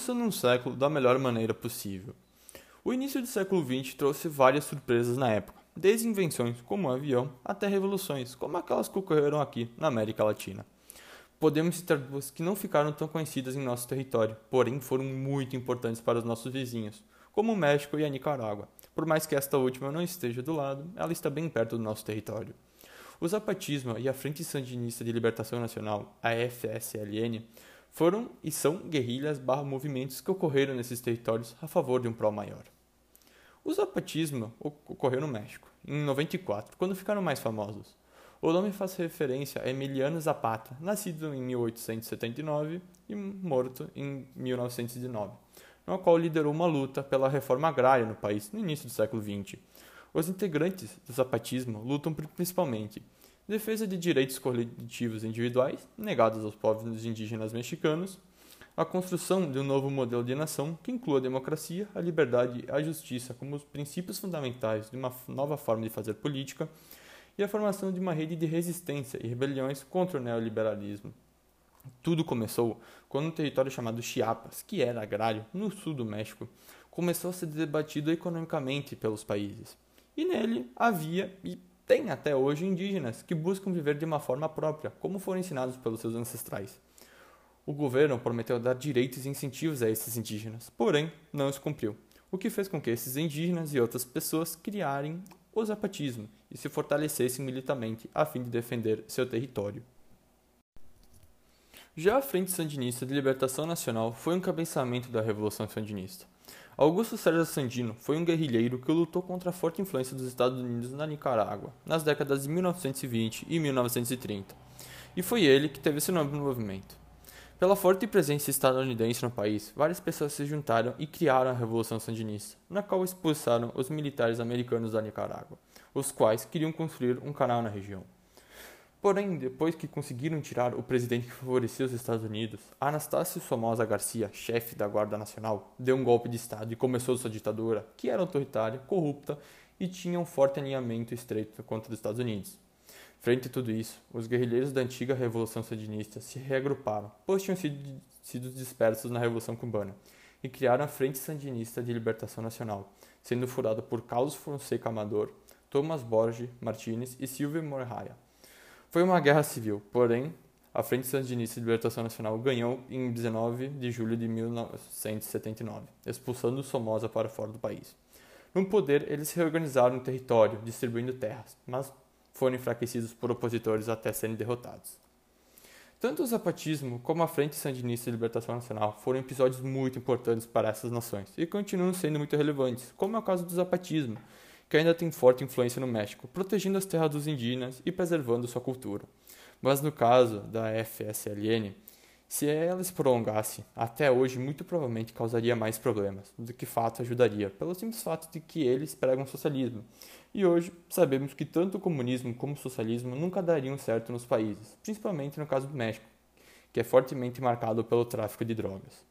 começando um século da melhor maneira possível. O início do século XX trouxe várias surpresas na época, desde invenções como o avião até revoluções, como aquelas que ocorreram aqui na América Latina. Podemos citar duas que não ficaram tão conhecidas em nosso território, porém foram muito importantes para os nossos vizinhos, como o México e a Nicarágua. Por mais que esta última não esteja do lado, ela está bem perto do nosso território. O zapatismo e a Frente Sandinista de Libertação Nacional, a FSLN, foram e são guerrilhas barra movimentos que ocorreram nesses territórios a favor de um pró maior. O zapatismo ocorreu no México, em 94, quando ficaram mais famosos. O nome faz referência a Emiliano Zapata, nascido em 1879 e morto em 1909, no qual liderou uma luta pela reforma agrária no país no início do século XX. Os integrantes do zapatismo lutam principalmente defesa de direitos coletivos individuais negados aos povos indígenas mexicanos, a construção de um novo modelo de nação que inclua a democracia, a liberdade e a justiça como os princípios fundamentais de uma nova forma de fazer política e a formação de uma rede de resistência e rebeliões contra o neoliberalismo. Tudo começou quando um território chamado Chiapas, que era agrário, no sul do México, começou a ser debatido economicamente pelos países. E nele havia e tem até hoje indígenas que buscam viver de uma forma própria, como foram ensinados pelos seus ancestrais. O governo prometeu dar direitos e incentivos a esses indígenas, porém não se cumpriu, o que fez com que esses indígenas e outras pessoas criarem o zapatismo e se fortalecessem militarmente a fim de defender seu território. Já a Frente Sandinista de Libertação Nacional foi um encabeçamento da Revolução Sandinista. Augusto César Sandino foi um guerrilheiro que lutou contra a forte influência dos Estados Unidos na Nicarágua, nas décadas de 1920 e 1930, e foi ele que teve esse nome no movimento. Pela forte presença estadunidense no país, várias pessoas se juntaram e criaram a Revolução Sandinista, na qual expulsaram os militares americanos da Nicarágua, os quais queriam construir um canal na região. Porém, depois que conseguiram tirar o presidente que favorecia os Estados Unidos, Anastácio Somoza Garcia, chefe da Guarda Nacional, deu um golpe de Estado e começou sua ditadura, que era autoritária, corrupta e tinha um forte alinhamento estreito contra os Estados Unidos. Frente a tudo isso, os guerrilheiros da antiga Revolução Sandinista se reagruparam, pois tinham sido, sido dispersos na Revolução Cubana, e criaram a Frente Sandinista de Libertação Nacional, sendo fundada por Carlos Fonseca Amador, Thomas Borges Martínez e Silvio Morraia. Foi uma guerra civil, porém, a Frente Sandinista de Libertação Nacional ganhou em 19 de julho de 1979, expulsando Somoza para fora do país. No poder, eles reorganizaram o território, distribuindo terras, mas foram enfraquecidos por opositores até serem derrotados. Tanto o zapatismo como a Frente Sandinista de Libertação Nacional foram episódios muito importantes para essas nações e continuam sendo muito relevantes, como é o caso do zapatismo, que ainda tem forte influência no México, protegendo as terras dos indígenas e preservando sua cultura. Mas no caso da FSLN, se ela se prolongasse, até hoje muito provavelmente causaria mais problemas do que fato ajudaria, pelo simples fato de que eles pregam socialismo. E hoje sabemos que tanto o comunismo como o socialismo nunca dariam certo nos países, principalmente no caso do México, que é fortemente marcado pelo tráfico de drogas.